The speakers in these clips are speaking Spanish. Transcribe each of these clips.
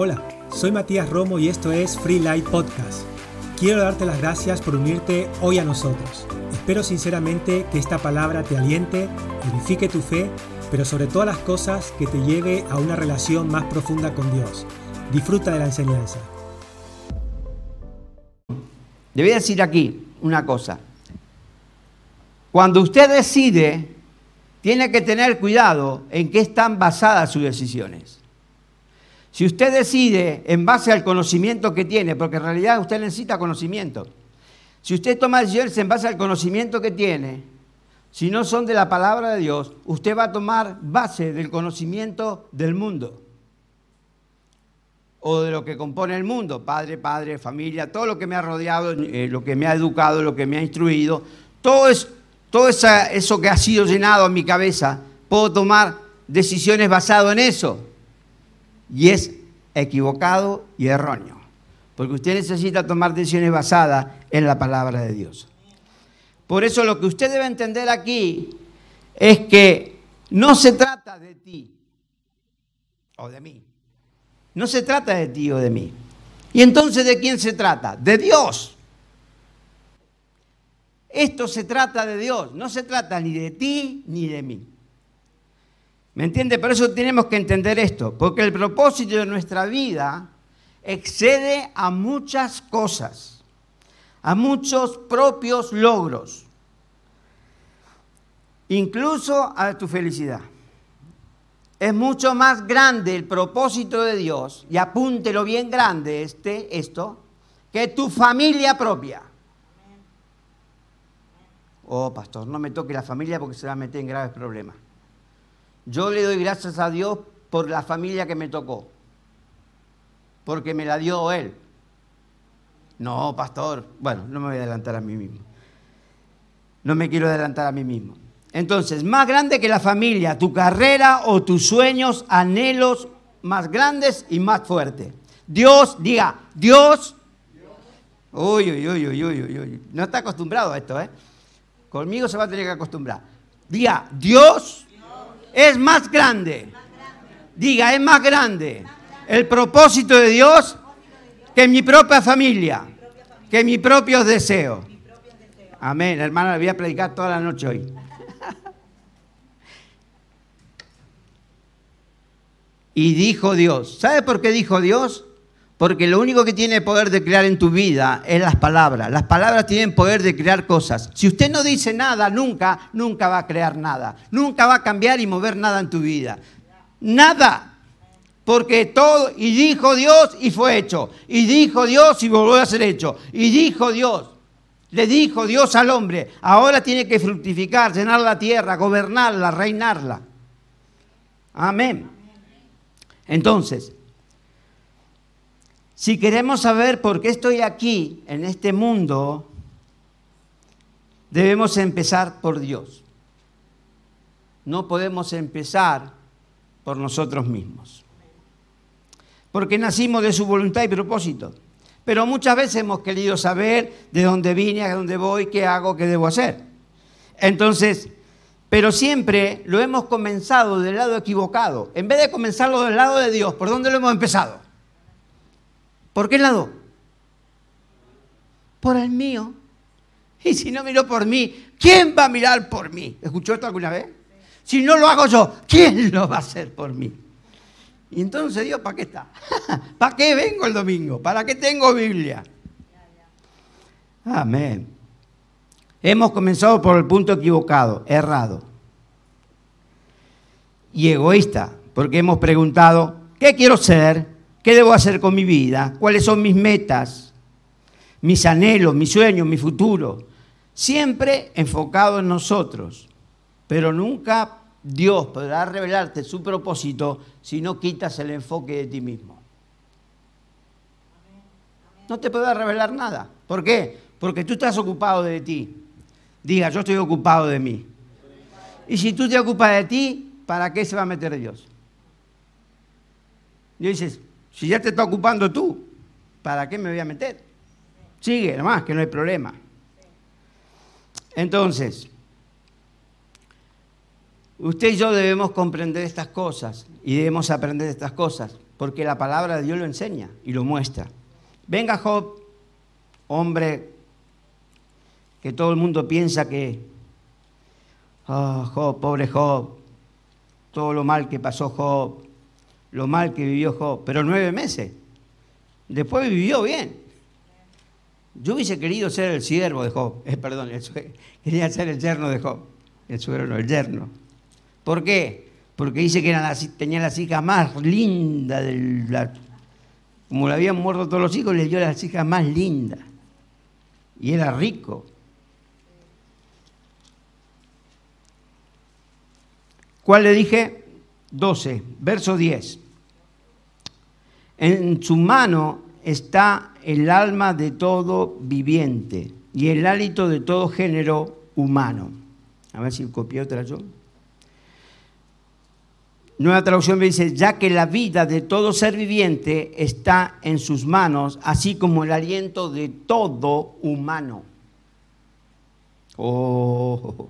Hola, soy Matías Romo y esto es Free Light Podcast. Quiero darte las gracias por unirte hoy a nosotros. Espero sinceramente que esta palabra te aliente, edifique tu fe, pero sobre todas las cosas que te lleve a una relación más profunda con Dios. Disfruta de la enseñanza. Debí decir aquí una cosa. Cuando usted decide, tiene que tener cuidado en qué están basadas sus decisiones. Si usted decide en base al conocimiento que tiene, porque en realidad usted necesita conocimiento, si usted toma decisiones en base al conocimiento que tiene, si no son de la palabra de Dios, usted va a tomar base del conocimiento del mundo. O de lo que compone el mundo, padre, padre, familia, todo lo que me ha rodeado, eh, lo que me ha educado, lo que me ha instruido, todo, es, todo eso que ha sido llenado en mi cabeza, puedo tomar decisiones basado en eso y es equivocado y erróneo. Porque usted necesita tomar decisiones basadas en la palabra de Dios. Por eso lo que usted debe entender aquí es que no se trata de ti o de mí. No se trata de ti o de mí. ¿Y entonces de quién se trata? De Dios. Esto se trata de Dios, no se trata ni de ti ni de mí. ¿Me entiende? Por eso tenemos que entender esto, porque el propósito de nuestra vida excede a muchas cosas, a muchos propios logros, incluso a tu felicidad. Es mucho más grande el propósito de Dios, y apúntelo bien grande este, esto, que tu familia propia. Oh, pastor, no me toque la familia porque se va a meter en graves problemas. Yo le doy gracias a Dios por la familia que me tocó, porque me la dio Él. No, pastor, bueno, no me voy a adelantar a mí mismo. No me quiero adelantar a mí mismo. Entonces, más grande que la familia, tu carrera o tus sueños, anhelos más grandes y más fuertes. Dios, diga, Dios. Uy, uy, uy, uy, uy, uy. No está acostumbrado a esto, ¿eh? Conmigo se va a tener que acostumbrar. Diga, Dios es más grande. Diga, es más grande el propósito de Dios que mi propia familia, que mis propios deseos. Amén, hermano, le voy a predicar toda la noche hoy. Y dijo Dios, ¿sabe por qué dijo Dios? Porque lo único que tiene poder de crear en tu vida es las palabras. Las palabras tienen poder de crear cosas. Si usted no dice nada, nunca, nunca va a crear nada. Nunca va a cambiar y mover nada en tu vida. Nada. Porque todo, y dijo Dios y fue hecho. Y dijo Dios y volvió a ser hecho. Y dijo Dios. Le dijo Dios al hombre, ahora tiene que fructificar, llenar la tierra, gobernarla, reinarla. Amén. Entonces, si queremos saber por qué estoy aquí, en este mundo, debemos empezar por Dios. No podemos empezar por nosotros mismos. Porque nacimos de su voluntad y propósito. Pero muchas veces hemos querido saber de dónde vine, a dónde voy, qué hago, qué debo hacer. Entonces, pero siempre lo hemos comenzado del lado equivocado. En vez de comenzarlo del lado de Dios, ¿por dónde lo hemos empezado? ¿Por qué lado? Por el mío. Y si no miró por mí, ¿quién va a mirar por mí? ¿Escuchó esto alguna vez? Si no lo hago yo, ¿quién lo va a hacer por mí? Y entonces Dios, ¿para qué está? ¿Para qué vengo el domingo? ¿Para qué tengo Biblia? Amén. Hemos comenzado por el punto equivocado, errado. Y egoísta, porque hemos preguntado, ¿qué quiero ser? ¿Qué debo hacer con mi vida? ¿Cuáles son mis metas? Mis anhelos, mis sueños, mi futuro. Siempre enfocado en nosotros. Pero nunca Dios podrá revelarte su propósito si no quitas el enfoque de ti mismo. No te podrá revelar nada. ¿Por qué? Porque tú estás ocupado de ti. Diga, yo estoy ocupado de mí. Y si tú te ocupas de ti, ¿para qué se va a meter Dios? Y dices, si ya te está ocupando tú, ¿para qué me voy a meter? Sigue nomás, que no hay problema. Entonces, usted y yo debemos comprender estas cosas y debemos aprender estas cosas. porque la palabra de Dios lo enseña y lo muestra. Venga Job, hombre que todo el mundo piensa que, oh, Job, pobre Job, todo lo mal que pasó Job, lo mal que vivió Job, pero nueve meses. Después vivió bien. Yo hubiese querido ser el siervo de Job, eh, perdón, quería ser el yerno de Job, el suegro no, el yerno. ¿Por qué? Porque dice que tenía las hijas más lindas del... La, como le habían muerto todos los hijos, le dio las hijas más lindas. Y era rico. ¿Cuál le dije? 12, verso 10. En su mano está el alma de todo viviente y el hálito de todo género humano. A ver si copié otra yo. Nueva traducción me dice, ya que la vida de todo ser viviente está en sus manos, así como el aliento de todo humano. Oh,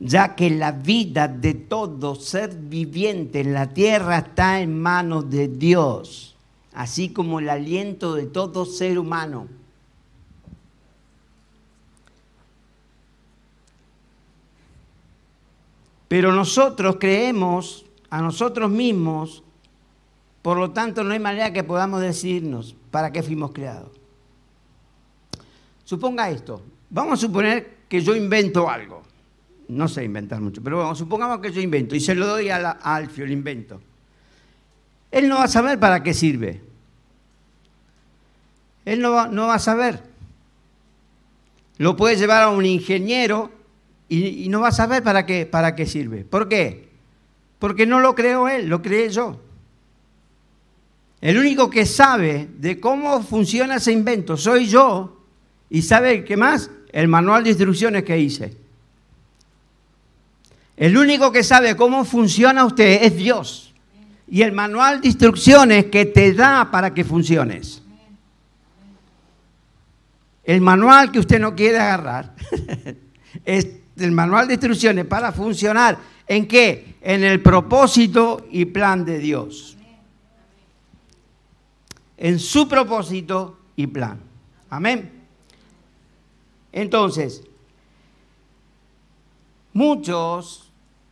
ya que la vida de todo ser viviente en la tierra está en manos de Dios, así como el aliento de todo ser humano. Pero nosotros creemos a nosotros mismos, por lo tanto no hay manera que podamos decirnos para qué fuimos creados. Suponga esto, vamos a suponer que yo invento algo, no sé inventar mucho, pero bueno, supongamos que yo invento y se lo doy a, Alfio, el invento. Él no va a saber para qué sirve. Él no va, no va a saber. Lo puede llevar a un ingeniero y, no va a saber para qué, para qué sirve. ¿Por qué? Porque no lo creo él, lo creé yo. El único que sabe de cómo funciona ese invento soy yo y sabe qué más, el manual de instrucciones que hice. El único que sabe cómo funciona usted es Dios. Y el manual de instrucciones que te da para que funciones. El manual que usted no quiere agarrar es del manual de instrucciones para funcionar. ¿En qué? En el propósito y plan de Dios. En su propósito y plan. Amén. Entonces, muchos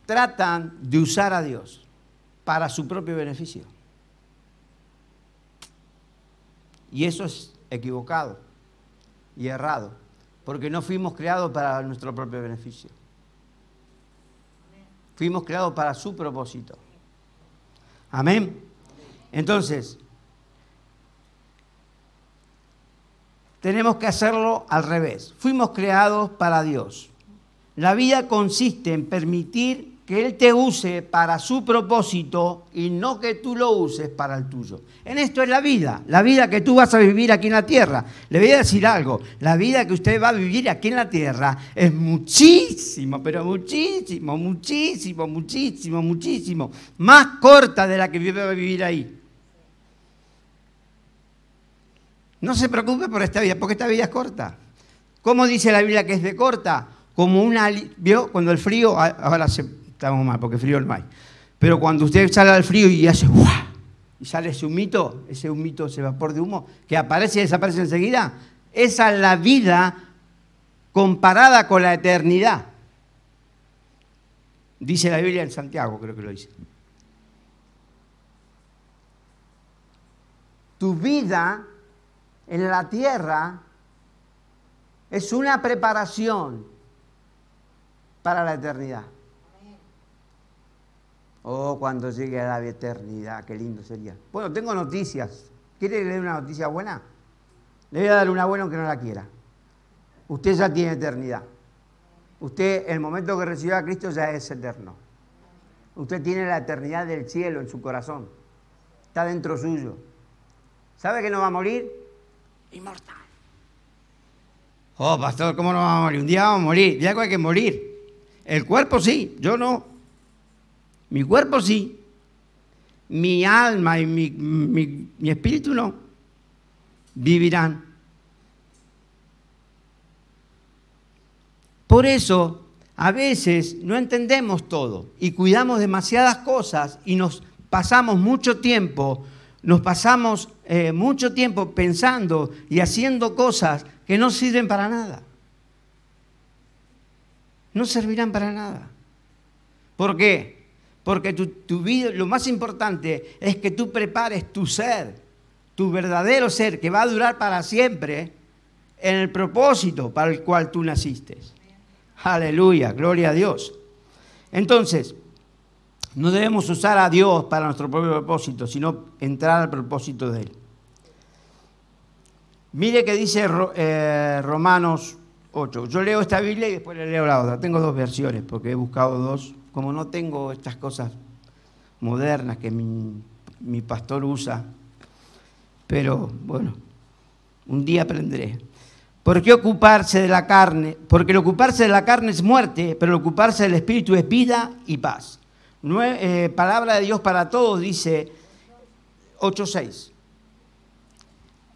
tratan de usar a Dios para su propio beneficio. Y eso es equivocado y errado porque no fuimos creados para nuestro propio beneficio. Fuimos creados para su propósito. Amén. Entonces, tenemos que hacerlo al revés. Fuimos creados para Dios. La vida consiste en permitir que Él te use para su propósito y no que tú lo uses para el tuyo. En esto es la vida, la vida que tú vas a vivir aquí en la tierra. Le voy a decir algo, la vida que usted va a vivir aquí en la tierra es muchísimo, pero muchísimo, muchísimo, muchísimo, muchísimo, más corta de la que va a vivir ahí. No se preocupe por esta vida, porque esta vida es corta. ¿Cómo dice la Biblia que es de corta? Como una, ¿vio? Cuando el frío, ahora se estamos mal porque frío no hay. Pero cuando usted sale al frío y hace ¡guau! y sale ese humito, ese humito, ese vapor de humo, que aparece y desaparece enseguida, esa es la vida comparada con la eternidad. Dice la Biblia en Santiago, creo que lo dice. Tu vida en la tierra es una preparación para la eternidad. Oh, cuando llegue a la eternidad, qué lindo sería. Bueno, tengo noticias. ¿Quiere leer una noticia buena? Le voy a dar una buena aunque no la quiera. Usted ya tiene eternidad. Usted, el momento que recibió a Cristo ya es eterno. Usted tiene la eternidad del cielo en su corazón. Está dentro suyo. ¿Sabe que no va a morir? Inmortal. Oh, pastor, ¿cómo no va a morir? Un día vamos a morir. Ya hay que morir. El cuerpo sí, yo no. Mi cuerpo sí, mi alma y mi, espíritu no. Vivirán. Por eso, a veces no entendemos todo y cuidamos demasiadas cosas y nos pasamos mucho tiempo, nos pasamos eh, mucho tiempo pensando y haciendo cosas que no sirven para nada. No servirán para nada. ¿Por qué? Porque tu, tu vida, lo más importante es que tú prepares tu ser, tu verdadero ser, que va a durar para siempre, en el propósito para el cual tú naciste. Aleluya, gloria a Dios. Entonces, no debemos usar a Dios para nuestro propio propósito, sino entrar al propósito de Él. Mire que dice eh, Romanos 8. Yo leo esta Biblia y después le leo la otra. Tengo dos versiones porque he buscado dos. Como no tengo estas cosas modernas que mi, mi pastor usa, pero bueno, un día aprenderé. ¿Por qué ocuparse de la carne? Porque el ocuparse de la carne es muerte, pero el ocuparse del espíritu es vida y paz. Eh, palabra de Dios para todos dice 8.6.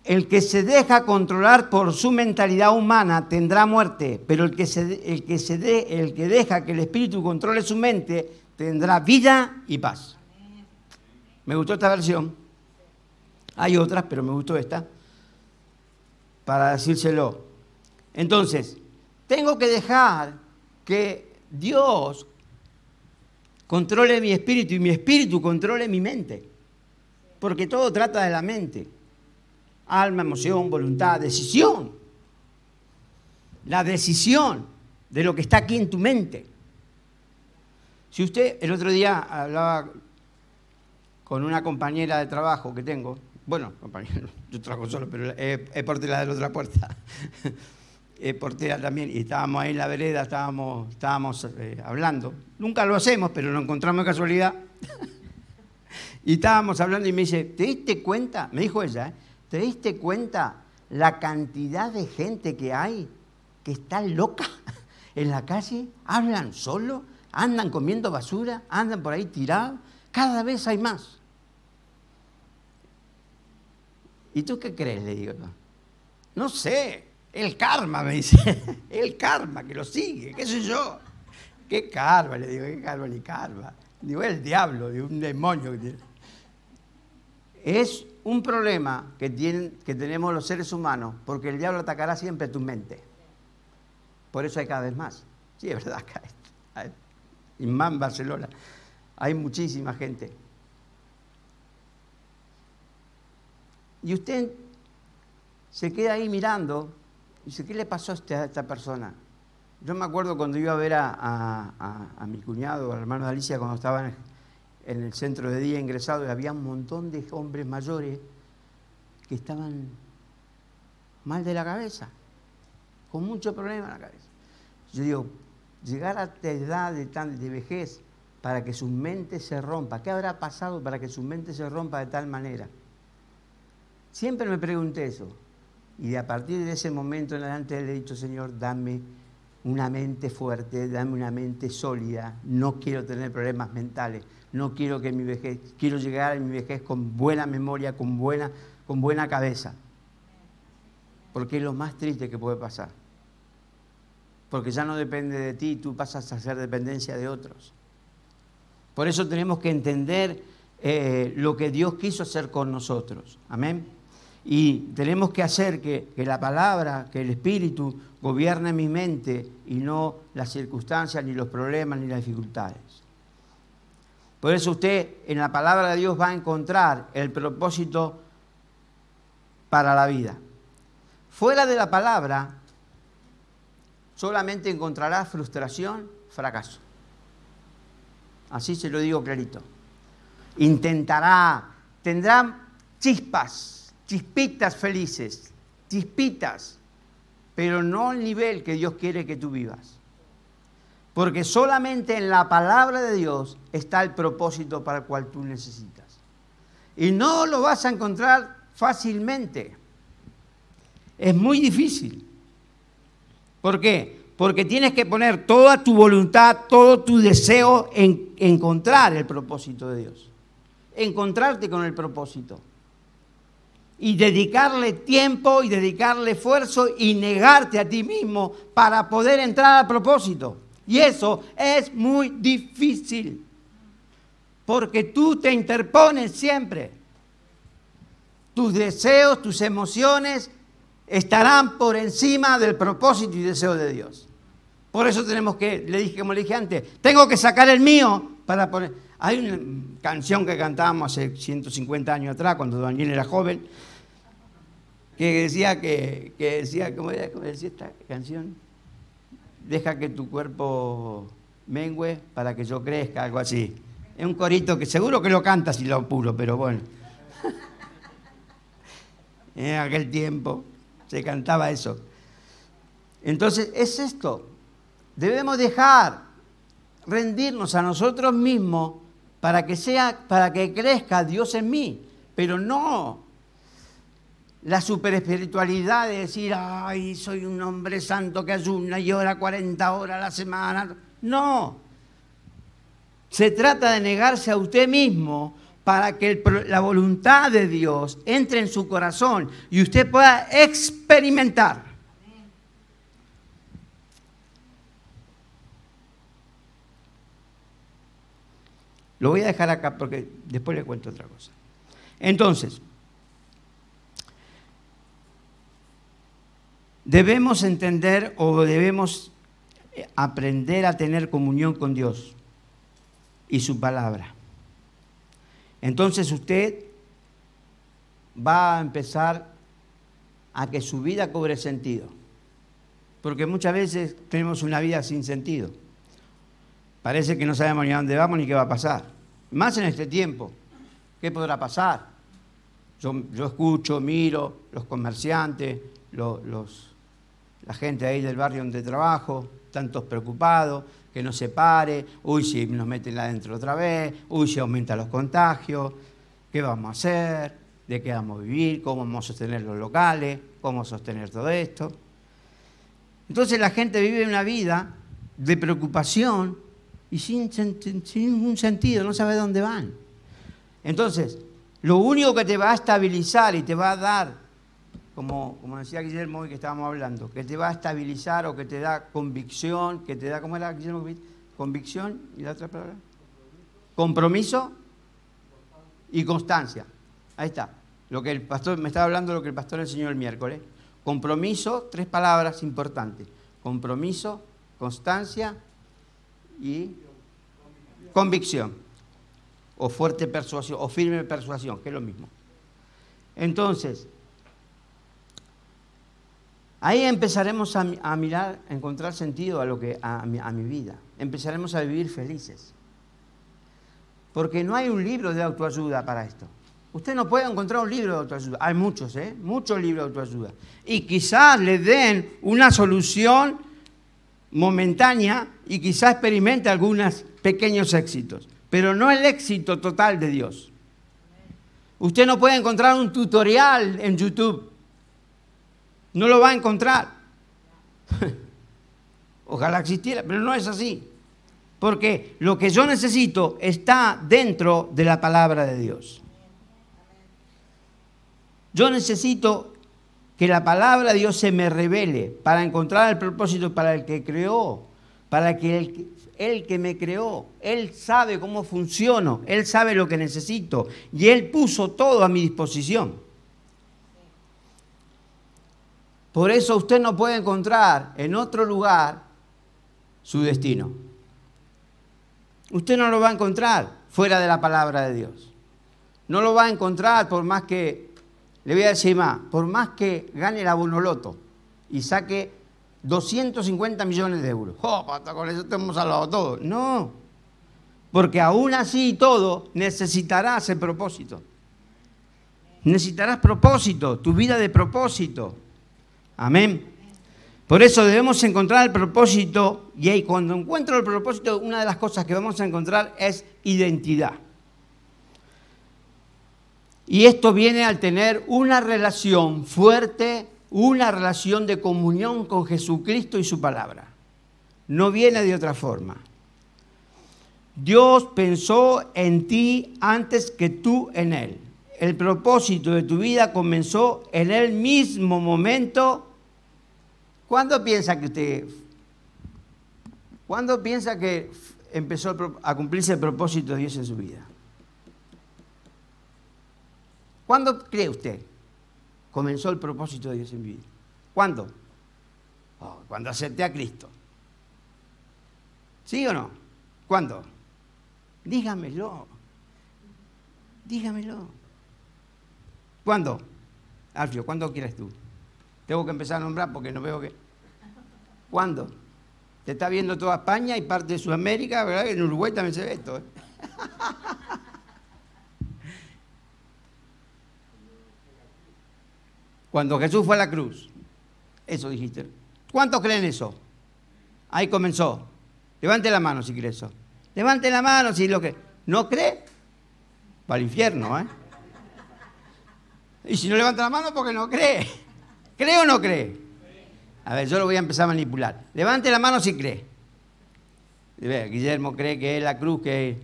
El que se deja controlar por su mentalidad humana tendrá muerte, pero el que, se, el, que se el que deja que el espíritu controle su mente tendrá vida y paz. Me gustó esta versión. Hay otras, pero me gustó esta para decírselo. Entonces, tengo que dejar que Dios controle mi espíritu y mi espíritu controle mi mente. Porque todo trata de la mente. Alma, emoción, voluntad, decisión. La decisión de lo que está aquí en tu mente. Si usted, el otro día hablaba con una compañera de trabajo que tengo, bueno, compañero, yo trabajo solo, pero es, portera de la otra puerta. es portera también. Y estábamos ahí en la vereda, estábamos, estábamos eh, hablando. Nunca lo hacemos, pero lo encontramos de casualidad. y estábamos hablando y me dice, ¿te diste cuenta? Me dijo ella, ¿eh? ¿Te diste cuenta la cantidad de gente que hay que está loca en la calle? Hablan solo, andan comiendo basura, andan por ahí tirados. Cada vez hay más. ¿Y tú qué crees? Le digo. No sé, el karma, me dice. El karma que lo sigue, qué sé yo. ¿Qué karma? Le digo, ¿qué karma ni karma? Digo, el diablo, de un demonio. Es un problema que, tienen, que tenemos los seres humanos, porque el diablo atacará siempre tu mente. Por eso hay cada vez más. Sí, es verdad, acá. En Barcelona, hay muchísima gente Y usted se queda ahí mirando y dice, ¿qué le pasó a esta, persona? Yo me acuerdo cuando iba a ver a, mi cuñado, al hermano de Alicia, cuando estaban en el centro de día ingresado, había un montón de hombres mayores que estaban mal de la cabeza, con mucho problema en la cabeza. Yo digo, llegar a esta edad de, tan, de vejez para que su mente se rompa, ¿qué habrá pasado para que su mente se rompa de tal manera? Siempre me pregunté eso. Y a partir de ese momento en adelante le he dicho, Señor, dame una mente fuerte, dame una mente sólida. No quiero tener problemas mentales. No quiero que mi vejez, quiero llegar a mi vejez con buena memoria, con buena, con buena cabeza. Porque es lo más triste que puede pasar. Porque ya no depende de ti, tú pasas a ser dependencia de otros. Por eso tenemos que entender eh, lo que Dios quiso hacer con nosotros. Amén. Y tenemos que hacer que, la palabra, que el Espíritu gobierne mi mente y no las circunstancias, ni los problemas, ni las dificultades. Por eso usted en la palabra de Dios va a encontrar el propósito para la vida. Fuera de la palabra, solamente encontrará frustración, fracaso. Así se lo digo clarito. Intentará, tendrá chispas, chispitas felices, chispitas, pero no al nivel que Dios quiere que tú vivas. Porque solamente en la palabra de Dios está el propósito para el cual tú necesitas. Y no lo vas a encontrar fácilmente. Es muy difícil. ¿Por qué? Porque tienes que poner toda tu voluntad, todo tu deseo en encontrar el propósito de Dios. Encontrarte con el propósito y dedicarle tiempo y dedicarle esfuerzo y negarte a ti mismo para poder entrar al propósito. Y eso es muy difícil. porque tú te interpones siempre. Tus deseos, tus emociones estarán por encima del propósito y deseo de Dios. Por eso tenemos que, le dije, como le dije antes, tengo que sacar el mío para poner. Hay una canción que cantábamos hace 150 años atrás, cuando Daniel era joven, que decía que, decía, ¿cómo, decía esta canción? Deja que tu cuerpo mengüe para que yo crezca, algo así. Es un corito que seguro que lo canta si lo apuro, pero bueno. en aquel tiempo se cantaba eso. Entonces, es esto. Debemos dejar rendirnos a nosotros mismos para que sea, para que crezca Dios en mí, pero no la superespiritualidad de decir, ay, soy un hombre santo que ayuna y ora 40 horas a la semana. No. Se trata de negarse a usted mismo para que la voluntad de Dios entre en su corazón y usted pueda experimentar. Lo voy a dejar acá porque después le cuento otra cosa. Entonces, debemos entender o debemos aprender a tener comunión con Dios y su palabra. Entonces usted va a empezar a que su vida cobre sentido. Porque muchas veces tenemos una vida sin sentido. Parece que no sabemos ni a dónde vamos ni qué va a pasar. Más en este tiempo. ¿Qué podrá pasar? Yo, escucho, miro los comerciantes, la gente ahí del barrio donde trabajo, tantos preocupados, que no se pare, uy, si nos meten adentro otra vez, uy, si aumenta los contagios, ¿qué vamos a hacer? ¿De qué vamos a vivir? ¿Cómo vamos a sostener los locales? ¿Cómo sostener todo esto? Entonces la gente vive una vida de preocupación y sin, sin ningún sentido, no sabe dónde van. Entonces, lo único que te va a estabilizar y te va a dar como, decía Guillermo que estábamos hablando, que te va a estabilizar o que te da convicción, que te da, ¿cómo era Guillermo? Convicción y la otra palabra. Compromiso y constancia. Ahí está. Lo que el pastor, me estaba hablando lo que el pastor enseñó el miércoles. Compromiso, tres palabras importantes. Compromiso, constancia y convicción. O fuerte persuasión, o firme persuasión, que es lo mismo. Entonces, Ahí empezaremos a, mirar, a encontrar sentido a, lo que, a, mi, a mi vida. Empezaremos a vivir felices. Porque no hay un libro de autoayuda para esto. Usted no puede encontrar un libro de autoayuda. Hay muchos, ¿eh? Muchos libros de autoayuda. Y quizás le den una solución momentánea y quizás experimente algunos pequeños éxitos. Pero no el éxito total de Dios. Usted no puede encontrar un tutorial en YouTube no lo va a encontrar. Ojalá existiera, pero no es así. Porque lo que yo necesito está dentro de la palabra de Dios. Yo necesito que la palabra de Dios se me revele para encontrar el propósito para el que creó, para que el, que me creó, Él sabe cómo funciono, Él sabe lo que necesito y Él puso todo a mi disposición. Por eso usted no puede encontrar en otro lugar su destino. Usted no lo va a encontrar fuera de la palabra de Dios. No lo va a encontrar por más que, le voy a decir más, por más que gane la bonoloto y saque 250 millones de euros. ¡Oh, con eso hemos salvado todo! No, porque aún así todo necesitarás el propósito. Necesitarás propósito, tu vida de propósito. Amén. Por eso debemos encontrar el propósito y ahí cuando encuentro el propósito, una de las cosas que vamos a encontrar es identidad. Y esto viene al tener una relación fuerte, una relación de comunión con Jesucristo y su palabra. No viene de otra forma. Dios pensó en ti antes que tú en Él. El propósito de tu vida comenzó en el mismo momento ¿Cuándo piensa que usted, cuándo piensa que empezó a cumplirse el propósito de Dios en su vida? ¿Cuándo cree usted? Comenzó el propósito de Dios en mi vida. ¿Cuándo? Oh, cuando acepté a Cristo. ¿Sí o no? ¿Cuándo? Dígamelo. Dígamelo. ¿Cuándo? Alfio, ¿cuándo quieres tú? Tengo que empezar a nombrar porque no veo que... ¿Cuándo? Te está viendo toda España y parte de Sudamérica, ¿verdad? En Uruguay también se ve esto. ¿eh? Cuando Jesús fue a la cruz. Eso dijiste. ¿Cuántos creen eso? Ahí comenzó. Levante la mano si cree eso. Levante la mano si lo que. ¿No cree? Para el infierno, ¿eh? Y si no levanta la mano, porque no cree. ¿Cree o no cree? A ver, yo lo voy a empezar a manipular. Levante la mano si cree. Guillermo cree que es la cruz que es.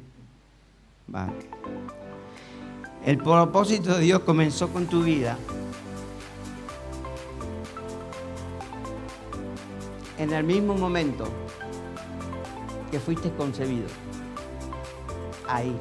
El propósito de Dios comenzó con tu vida en el mismo momento que fuiste concebido. Ahí.